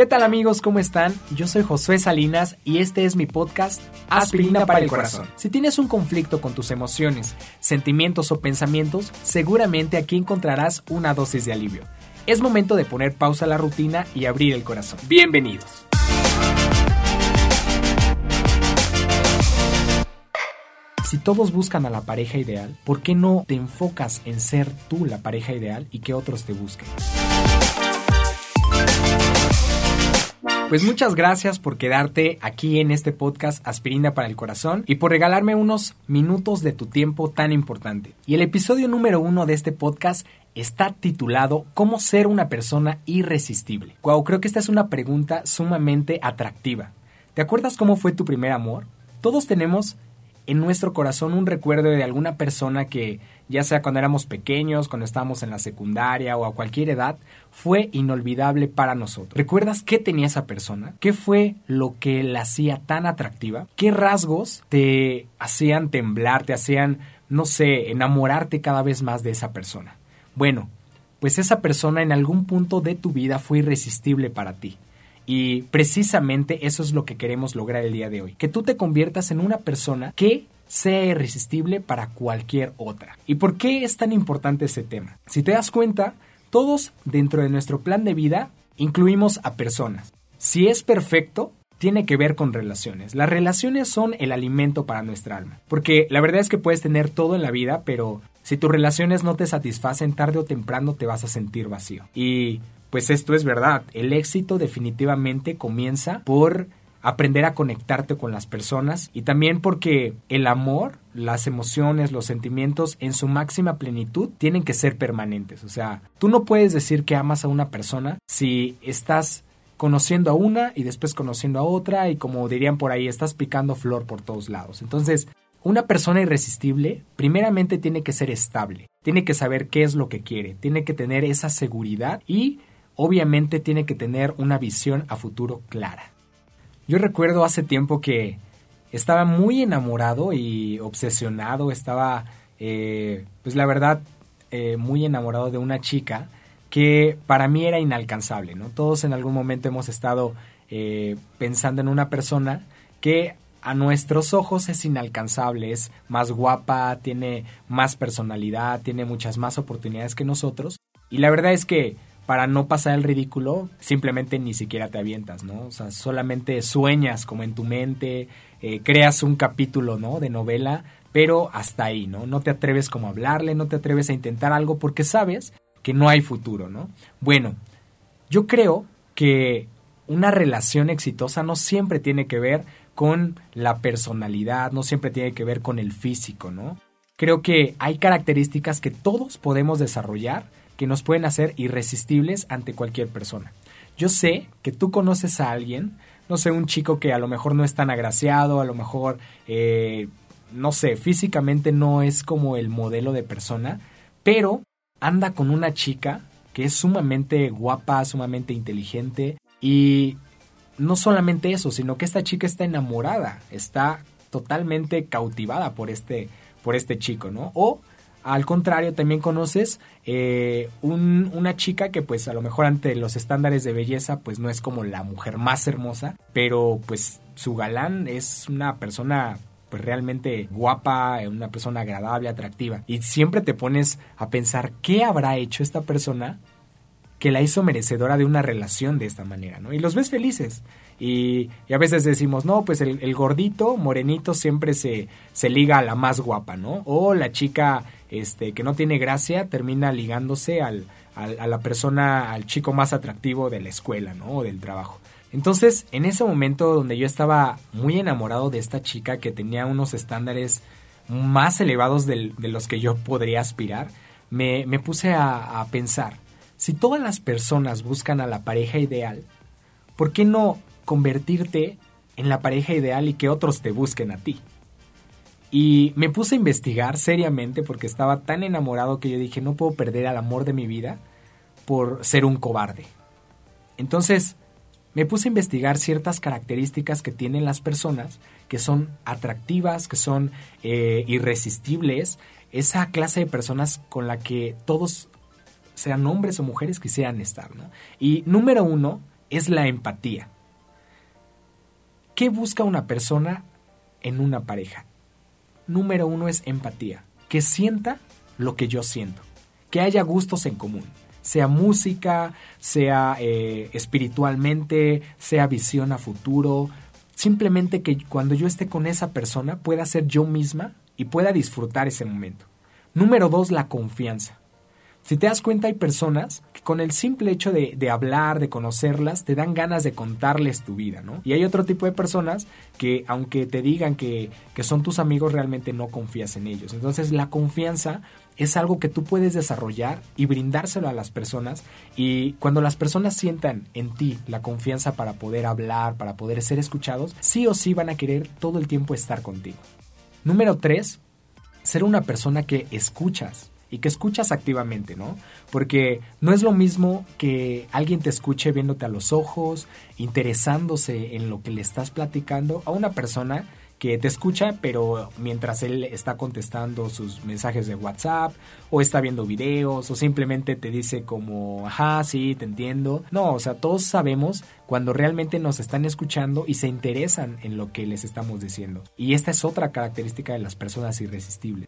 ¿Qué tal amigos? ¿Cómo están? Yo soy Josué Salinas y este es mi podcast Aspirina para el Corazón. Si tienes un conflicto con tus emociones, sentimientos o pensamientos, seguramente aquí encontrarás una dosis de alivio. Es momento de poner pausa a la rutina y abrir el corazón. Bienvenidos. Si todos buscan a la pareja ideal, ¿por qué no te enfocas en ser tú la pareja ideal y que otros te busquen? Pues muchas gracias por quedarte aquí en este podcast Aspirina para el Corazón y por regalarme unos minutos de tu tiempo tan importante. Y el episodio número uno de este podcast está titulado ¿Cómo ser una persona irresistible? Wow, creo que esta es una pregunta sumamente atractiva. ¿Te acuerdas cómo fue tu primer amor? Todos tenemos en nuestro corazón un recuerdo de alguna persona que, ya sea cuando éramos pequeños, cuando estábamos en la secundaria o a cualquier edad, fue inolvidable para nosotros. ¿Recuerdas qué tenía esa persona? ¿Qué fue lo que la hacía tan atractiva? ¿Qué rasgos te hacían temblar, te hacían, no sé, enamorarte cada vez más de esa persona? Bueno, pues esa persona en algún punto de tu vida fue irresistible para ti. Y precisamente eso es lo que queremos lograr el día de hoy. Que tú te conviertas en una persona que sea irresistible para cualquier otra. ¿Y por qué es tan importante ese tema? Si te das cuenta, todos dentro de nuestro plan de vida incluimos a personas. Si es perfecto, tiene que ver con relaciones. Las relaciones son el alimento para nuestra alma. Porque la verdad es que puedes tener todo en la vida, pero si tus relaciones no te satisfacen, tarde o temprano te vas a sentir vacío. Y pues esto es verdad. El éxito definitivamente comienza por aprender a conectarte con las personas y también porque el amor, las emociones, los sentimientos en su máxima plenitud tienen que ser permanentes. O sea, tú no puedes decir que amas a una persona si estás conociendo a una y después conociendo a otra y como dirían por ahí, estás picando flor por todos lados. Entonces, una persona irresistible primeramente tiene que ser estable, tiene que saber qué es lo que quiere, tiene que tener esa seguridad y obviamente tiene que tener una visión a futuro clara. Yo recuerdo hace tiempo que estaba muy enamorado y obsesionado, estaba, eh, pues la verdad, eh, muy enamorado de una chica que para mí era inalcanzable, ¿no? Todos en algún momento hemos estado eh, pensando en una persona que a nuestros ojos es inalcanzable, es más guapa, tiene más personalidad, tiene muchas más oportunidades que nosotros. Y la verdad es que para no pasar el ridículo, simplemente ni siquiera te avientas, ¿no? O sea, solamente sueñas como en tu mente, eh, creas un capítulo, ¿no? De novela, pero hasta ahí, ¿no? No te atreves como a hablarle, no te atreves a intentar algo porque sabes que no hay futuro, ¿no? Bueno, yo creo que una relación exitosa no siempre tiene que ver con la personalidad, no siempre tiene que ver con el físico, ¿no? Creo que hay características que todos podemos desarrollar que nos pueden hacer irresistibles ante cualquier persona. Yo sé que tú conoces a alguien, no sé, un chico que a lo mejor no es tan agraciado, a lo mejor, eh, no sé, físicamente no es como el modelo de persona, pero anda con una chica que es sumamente guapa, sumamente inteligente y no solamente eso, sino que esta chica está enamorada, está totalmente cautivada por este, por este chico, ¿no? O al contrario, también conoces eh, una chica que pues a lo mejor ante los estándares de belleza pues no es como la mujer más hermosa, pero pues su galán es una persona pues realmente guapa, una persona agradable, atractiva. Y siempre te pones a pensar qué habrá hecho esta persona que la hizo merecedora de una relación de esta manera, ¿no? Y los ves felices. Y, a veces decimos, no, pues el, gordito, morenito, siempre se, se liga a la más guapa, ¿no? O la chica este, que no tiene gracia termina ligándose al, a la persona, al chico más atractivo de la escuela, ¿no? O del trabajo. Entonces, en ese momento donde yo estaba muy enamorado de esta chica que tenía unos estándares más elevados de los que yo podría aspirar, me, me puse a, a pensar, si todas las personas buscan a la pareja ideal, ¿por qué no convertirte en la pareja ideal y que otros te busquen a ti. Y me puse a investigar seriamente porque estaba tan enamorado que yo dije, no puedo perder al amor de mi vida por ser un cobarde. Entonces, me puse a investigar ciertas características que tienen las personas que son atractivas, que son eh, irresistibles, esa clase de personas con la que todos, sean hombres o mujeres, quisieran estar. ¿no? Y número uno, es la empatía. ¿Qué busca una persona en una pareja? Número uno es empatía, que sienta lo que yo siento, que haya gustos en común, sea música, sea eh, espiritualmente, sea visión a futuro, simplemente que cuando yo esté con esa persona pueda ser yo misma y pueda disfrutar ese momento. Número dos, la confianza. Si te das cuenta, hay personas que con el simple hecho de, hablar, de conocerlas, te dan ganas de contarles tu vida, ¿no? Y hay otro tipo de personas que, aunque te digan que, que son tus amigos, realmente no confías en ellos. Entonces, la confianza es algo que tú puedes desarrollar y brindárselo a las personas. Y cuando las personas sientan en ti la confianza para poder hablar, para poder ser escuchados, sí o sí van a querer todo el tiempo estar contigo. Número 3. Ser una persona que escuchas y que escuchas activamente, ¿no? Porque no es lo mismo que alguien te escuche viéndote a los ojos, interesándose en lo que le estás platicando, a una persona que te escucha, pero mientras él está contestando sus mensajes de WhatsApp, o está viendo videos, o simplemente te dice como, ajá, sí, te entiendo. No, o sea, todos sabemos cuando realmente nos están escuchando y se interesan en lo que les estamos diciendo. Y esta es otra característica de las personas irresistibles.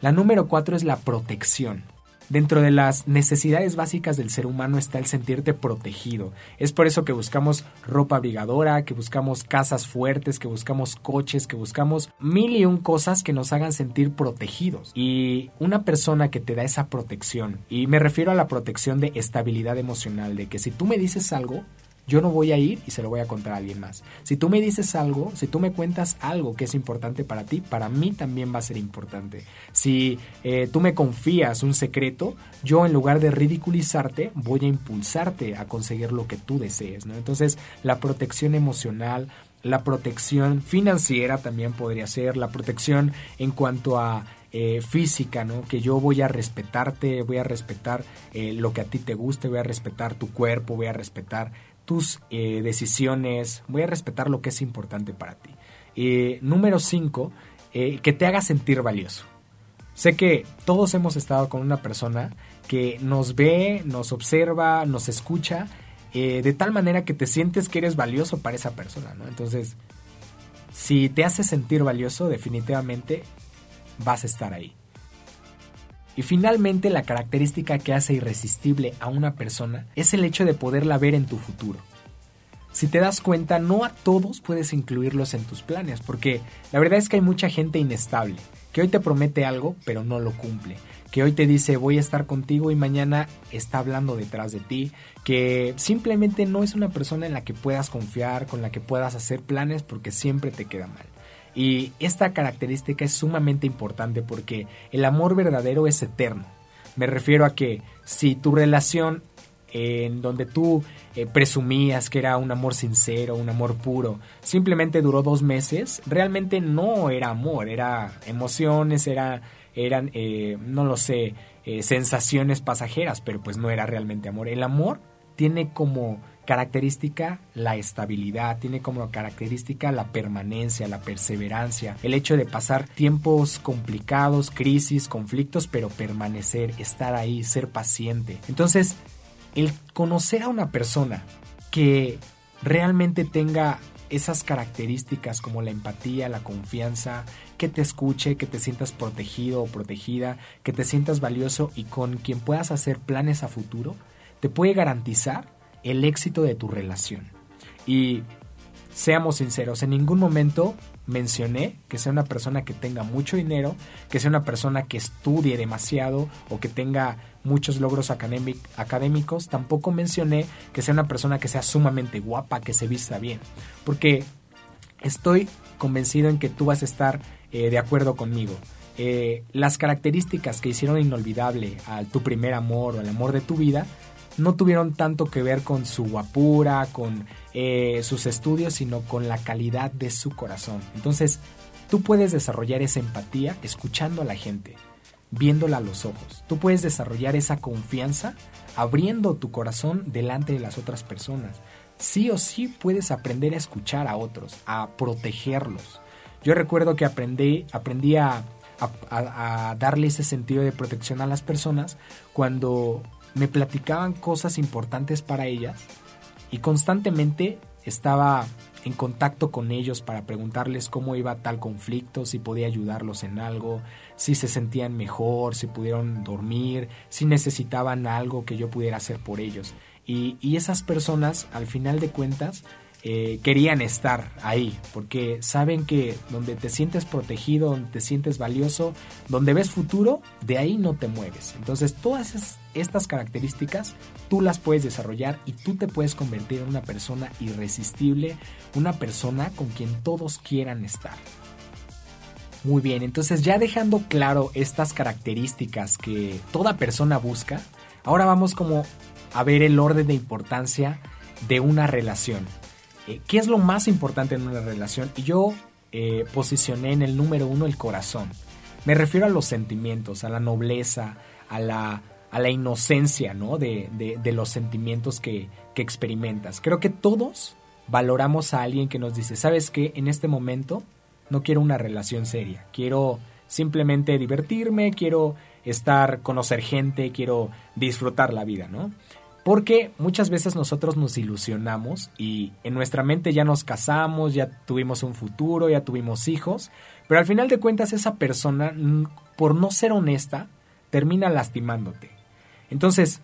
La número cuatro es la protección. Dentro de las necesidades básicas del ser humano está el sentirte protegido. Es por eso que buscamos ropa abrigadora, que buscamos casas fuertes, que buscamos coches, que buscamos mil y un cosas que nos hagan sentir protegidos. Y una persona que te da esa protección, y me refiero a la protección de estabilidad emocional, de que si tú me dices algo, yo no voy a ir y se lo voy a contar a alguien más. Si tú me dices algo, si tú me cuentas algo que es importante para ti, para mí también va a ser importante. Si eh, tú me confías un secreto, yo en lugar de ridiculizarte, voy a impulsarte a conseguir lo que tú desees. ¿no? Entonces, la protección emocional, la protección financiera también podría ser, la protección en cuanto a eh, física, ¿no? Que yo voy a respetarte, voy a respetar eh, lo que a ti te guste, voy a respetar tu cuerpo, voy a respetar tus eh, decisiones, voy a respetar lo que es importante para ti. Eh, número 5, eh, que te haga sentir valioso. Sé que todos hemos estado con una persona que nos ve, nos observa, nos escucha, de tal manera que te sientes que eres valioso para esa persona, ¿no? Entonces, si te hace sentir valioso, definitivamente vas a estar ahí. Y finalmente la característica que hace irresistible a una persona es el hecho de poderla ver en tu futuro. Si te das cuenta, no a todos puedes incluirlos en tus planes, porque la verdad es que hay mucha gente inestable, que hoy te promete algo, pero no lo cumple, que hoy te dice voy a estar contigo y mañana está hablando detrás de ti, que simplemente no es una persona en la que puedas confiar, con la que puedas hacer planes porque siempre te queda mal. Y esta característica es sumamente importante porque el amor verdadero es eterno. Me refiero a que si tu relación en donde tú eh, presumías que era un amor sincero, un amor puro, simplemente duró dos meses, realmente no era amor, era emociones, era, eran, eh, no lo sé, eh, sensaciones pasajeras, pero pues no era realmente amor. El amor tiene como característica la estabilidad, tiene como característica la permanencia, la perseverancia, el hecho de pasar tiempos complicados, crisis, conflictos, pero permanecer, estar ahí, ser paciente. Entonces, el conocer a una persona que realmente tenga esas características como la empatía, la confianza, que te escuche, que te sientas protegido o protegida, que te sientas valioso y con quien puedas hacer planes a futuro, te puede garantizar el éxito de tu relación. Y seamos sinceros, en ningún momento mencioné que sea una persona que tenga mucho dinero, que sea una persona que estudie demasiado o que tenga muchos logros académicos. Tampoco mencioné que sea una persona que sea sumamente guapa, que se vista bien. Porque estoy convencido en que tú vas a estar eh, de acuerdo conmigo. Eh, las características que hicieron inolvidable a tu primer amor o al amor de tu vida no tuvieron tanto que ver con su guapura, con eh, sus estudios, sino con la calidad de su corazón. Entonces, tú puedes desarrollar esa empatía escuchando a la gente, viéndola a los ojos. Tú puedes desarrollar esa confianza abriendo tu corazón delante de las otras personas. Sí o sí puedes aprender a escuchar a otros, a protegerlos. Yo recuerdo que aprendí, a, a darle ese sentido de protección a las personas cuando me platicaban cosas importantes para ellas y constantemente estaba en contacto con ellos para preguntarles cómo iba tal conflicto, si podía ayudarlos en algo, si se sentían mejor, si pudieron dormir, si necesitaban algo que yo pudiera hacer por ellos. Y, y esas personas, al final de cuentas, eh, querían estar ahí, porque saben que donde te sientes protegido, donde te sientes valioso, donde ves futuro, de ahí no te mueves. Entonces todas estas características tú las puedes desarrollar y tú te puedes convertir en una persona irresistible, una persona con quien todos quieran estar. Muy bien, entonces ya dejando claro estas características que toda persona busca, ahora vamos como a ver el orden de importancia de una relación. Eh, ¿Qué es lo más importante en una relación? Y yo eh, posicioné en el número uno el corazón. Me refiero a los sentimientos, a la nobleza, a la, a la inocencia ¿no? de, los sentimientos que, que, experimentas. Creo que todos valoramos a alguien que nos dice, ¿sabes qué? En este momento no quiero una relación seria, quiero simplemente divertirme, quiero estar, conocer gente, quiero disfrutar la vida, ¿no? Porque muchas veces nosotros nos ilusionamos y en nuestra mente ya nos casamos, ya tuvimos un futuro, ya tuvimos hijos, pero al final de cuentas esa persona, por no ser honesta, termina lastimándote. Entonces,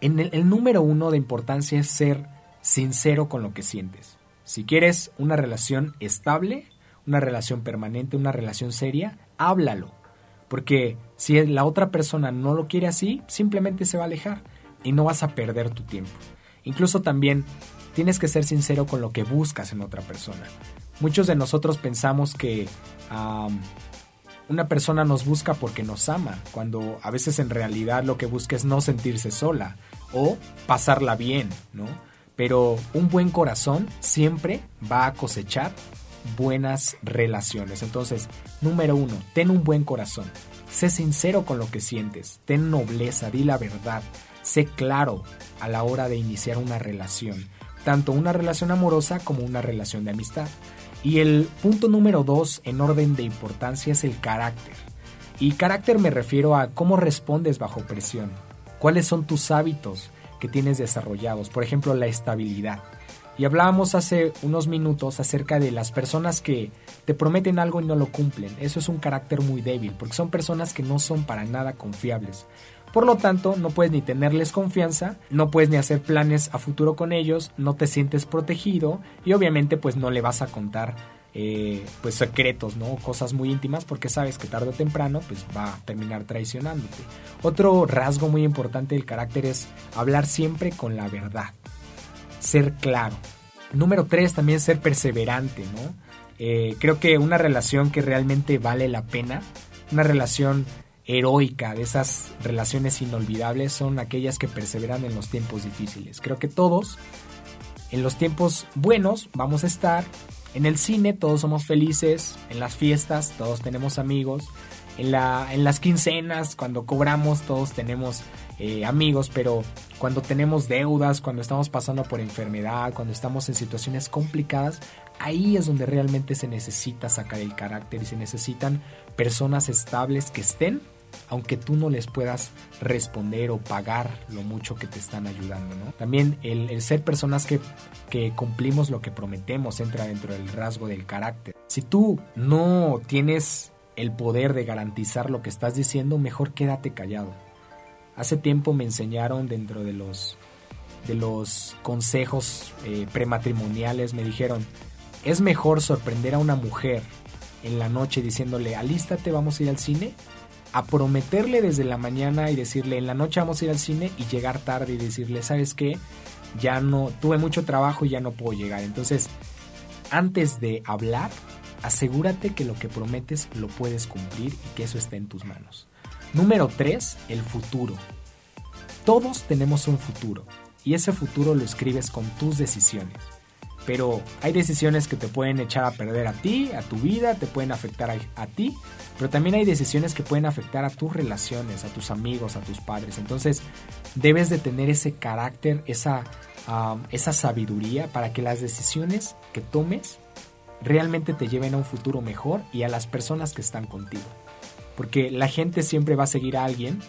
en el, el número uno de importancia es ser sincero con lo que sientes. Si quieres una relación estable, una relación permanente, una relación seria, háblalo. Porque si la otra persona no lo quiere así, simplemente se va a alejar y no vas a perder tu tiempo. Incluso también tienes que ser sincero con lo que buscas en otra persona. Muchos de nosotros pensamos que una persona nos busca porque nos ama, cuando a veces en realidad lo que busca es no sentirse sola o pasarla bien, ¿no? Pero un buen corazón siempre va a cosechar buenas relaciones. Entonces, número uno, ten un buen corazón. Sé sincero con lo que sientes. Ten nobleza, di la verdad. Sé claro a la hora de iniciar una relación, tanto una relación amorosa como una relación de amistad. Y el punto número dos en orden de importancia es el carácter. Y carácter me refiero a cómo respondes bajo presión, cuáles son tus hábitos que tienes desarrollados, por ejemplo la estabilidad. Y hablábamos hace unos minutos acerca de las personas que te prometen algo y no lo cumplen. Eso es un carácter muy débil, porque son personas que no son para nada confiables. Por lo tanto, no puedes ni tenerles confianza, no puedes ni hacer planes a futuro con ellos, no te sientes protegido y obviamente pues no le vas a contar eh, pues secretos, ¿no? Cosas muy íntimas porque sabes que tarde o temprano pues va a terminar traicionándote. Otro rasgo muy importante del carácter es hablar siempre con la verdad, ser claro. Número tres, también ser perseverante, ¿no? Eh, creo que una relación que realmente vale la pena, una relación heroica, de esas relaciones inolvidables, son aquellas que perseveran en los tiempos difíciles. Creo que todos, en los tiempos buenos, vamos a estar. En el cine todos somos felices, en las fiestas todos tenemos amigos, en, la, en las quincenas, cuando cobramos, todos tenemos eh, amigos, pero cuando tenemos deudas, cuando estamos pasando por enfermedad, cuando estamos en situaciones complicadas, ahí es donde realmente se necesita sacar el carácter y se necesitan personas estables que estén aunque tú no les puedas responder o pagar lo mucho que te están ayudando, ¿no? También el, ser personas que, cumplimos lo que prometemos entra dentro del rasgo del carácter. Si tú no tienes el poder de garantizar lo que estás diciendo, mejor quédate callado. Hace tiempo me enseñaron dentro de los, de los consejos eh, prematrimoniales, me dijeron, es mejor sorprender a una mujer en la noche diciéndole, alístate, vamos a ir al cine, a prometerle desde la mañana y decirle en la noche vamos a ir al cine y llegar tarde y decirle, ¿sabes qué? Ya no, tuve mucho trabajo y ya no puedo llegar. Entonces, antes de hablar, asegúrate que lo que prometes lo puedes cumplir y que eso esté en tus manos. Número 3, el futuro. Todos tenemos un futuro y ese futuro lo escribes con tus decisiones. Pero hay decisiones que te pueden echar a perder a ti, a tu vida, te pueden afectar a, ti, pero también hay decisiones que pueden afectar a tus relaciones, a tus amigos, a tus padres. Entonces debes de tener ese carácter, esa, esa sabiduría para que las decisiones que tomes realmente te lleven a un futuro mejor y a las personas que están contigo. Porque la gente siempre va a seguir a alguien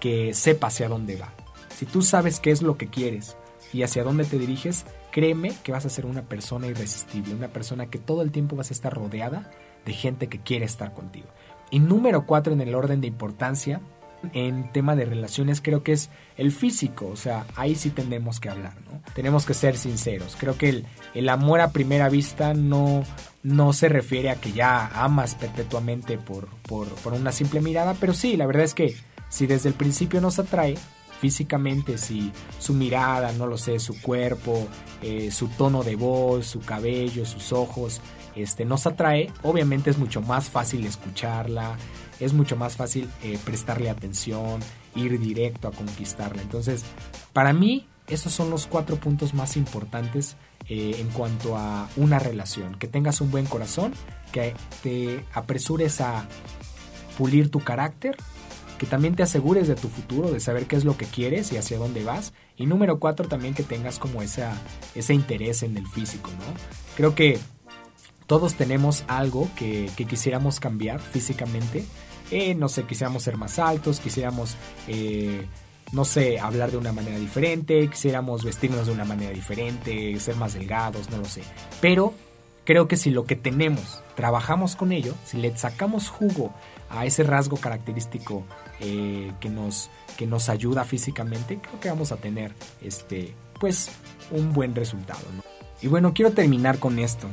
que sepa hacia dónde va. Si tú sabes qué es lo que quieres, y hacia dónde te diriges, créeme que vas a ser una persona irresistible, una persona que todo el tiempo vas a estar rodeada de gente que quiere estar contigo. Y número cuatro en el orden de importancia, en tema de relaciones creo que es el físico, o sea, ahí sí tenemos que hablar, ¿no? Tenemos que ser sinceros. Creo que el, el amor a primera vista no, no se refiere a que ya amas perpetuamente por, por, por una simple mirada, pero sí, la verdad es que si desde el principio nos atrae, físicamente, si su mirada, no lo sé, su cuerpo, eh, su tono de voz, su cabello, sus ojos, este, nos atrae, obviamente es mucho más fácil escucharla, es mucho más fácil eh, prestarle atención, ir directo a conquistarla. Entonces, para mí, esos son los cuatro puntos más importantes eh, en cuanto a una relación. Que tengas un buen corazón, que te apresures a pulir tu carácter, que también te asegures de tu futuro, de saber qué es lo que quieres y hacia dónde vas. Y número cuatro, también que tengas como esa, ese interés en el físico, ¿no? Creo que todos tenemos algo que, quisiéramos cambiar físicamente. Eh, no sé, quisiéramos ser más altos, quisiéramos, eh, no sé, hablar de una manera diferente, quisiéramos vestirnos de una manera diferente, ser más delgados, no lo sé. Pero creo que si lo que tenemos, trabajamos con ello, si le sacamos jugo a ese rasgo característico eh, que, nos, que nos ayuda físicamente, creo que vamos a tener este, pues, un buen resultado. Y bueno, quiero terminar con esto.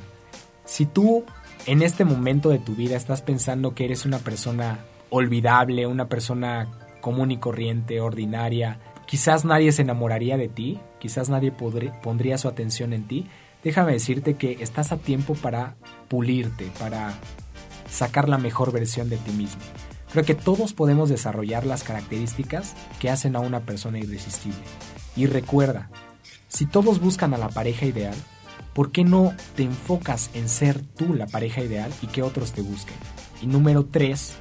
Si tú en este momento de tu vida estás pensando que eres una persona olvidable, una persona común y corriente, ordinaria, quizás nadie se enamoraría de ti, quizás nadie pondría su atención en ti, déjame decirte que estás a tiempo para pulirte, para sacar la mejor versión de ti mismo. Creo que todos podemos desarrollar las características que hacen a una persona irresistible. Y recuerda, si todos buscan a la pareja ideal, ¿por qué no te enfocas en ser tú la pareja ideal y que otros te busquen? Y número tres,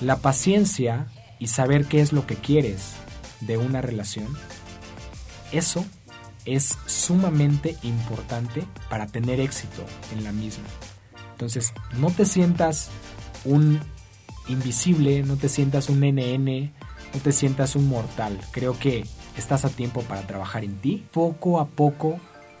la paciencia y saber qué es lo que quieres de una relación. Eso es sumamente importante para tener éxito en la misma. Entonces, no te sientas un invisible, no te sientas un NN, no te sientas un mortal. Creo que estás a tiempo para trabajar en ti. Poco a poco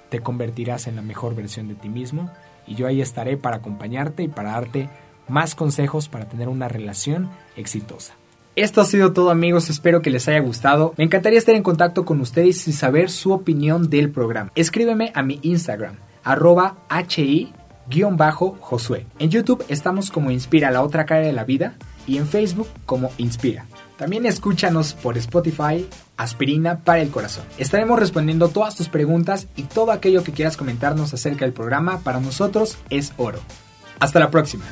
te convertirás en la mejor versión de ti mismo y yo ahí estaré para acompañarte y para darte más consejos para tener una relación exitosa. Esto ha sido todo amigos, espero que les haya gustado. Me encantaría estar en contacto con ustedes y saber su opinión del programa. Escríbeme a mi Instagram, arroba hi-josué. En YouTube estamos como Inspira la otra cara de la vida y en Facebook como Inspira. También escúchanos por Spotify, Aspirina para el Corazón. Estaremos respondiendo todas tus preguntas y todo aquello que quieras comentarnos acerca del programa para nosotros es oro. Hasta la próxima.